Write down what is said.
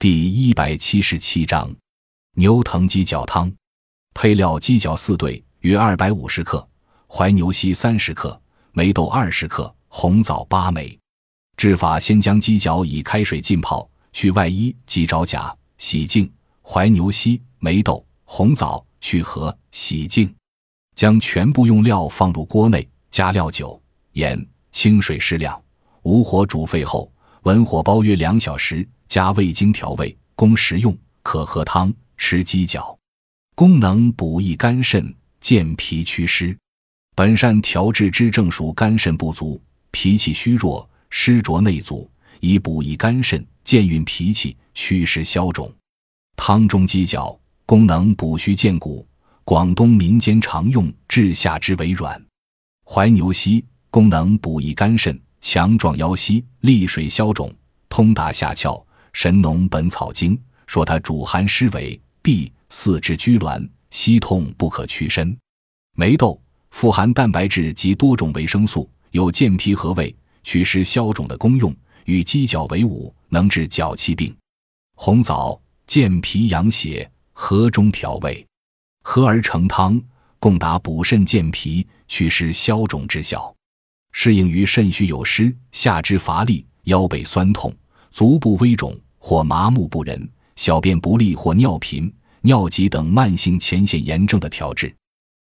第一百七十七章牛藤鸡脚汤。配料：鸡脚四对，约二百五十克；怀牛膝三十克；梅豆二十克；红枣八枚。制法：先将鸡脚以开水浸泡，去外衣、及爪甲，洗净；怀牛膝、梅豆、红枣去核，洗净。将全部用料放入锅内，加料酒、盐、清水适量，无火煮沸后，文火煲约两小时。加味精调味，供食用。可喝汤，吃鸡脚。功能补益肝肾，健脾祛湿。本善调治之症属肝肾不足、脾气虚弱、湿浊内阻，以补益肝肾，健运脾气，祛湿消肿。汤中鸡脚功能补虚健骨，广东民间常用治下肢为软。怀牛膝功能补益肝肾，强壮腰膝，利水消肿，通达下窍。《神农本草经》说它主寒湿为痹，四肢拘挛，膝痛不可屈伸。梅豆富含蛋白质及多种维生素，有健脾和胃、祛湿消肿的功用，与鸡脚为伍，能治脚气病。红枣健脾养血，和中调味，合而成汤，共达补肾健脾、祛湿消肿之效，适应于肾虚有湿、下肢乏力、腰背酸痛。足部微肿或麻木不仁、小便不利或尿频、尿急等慢性前列腺炎症的调治。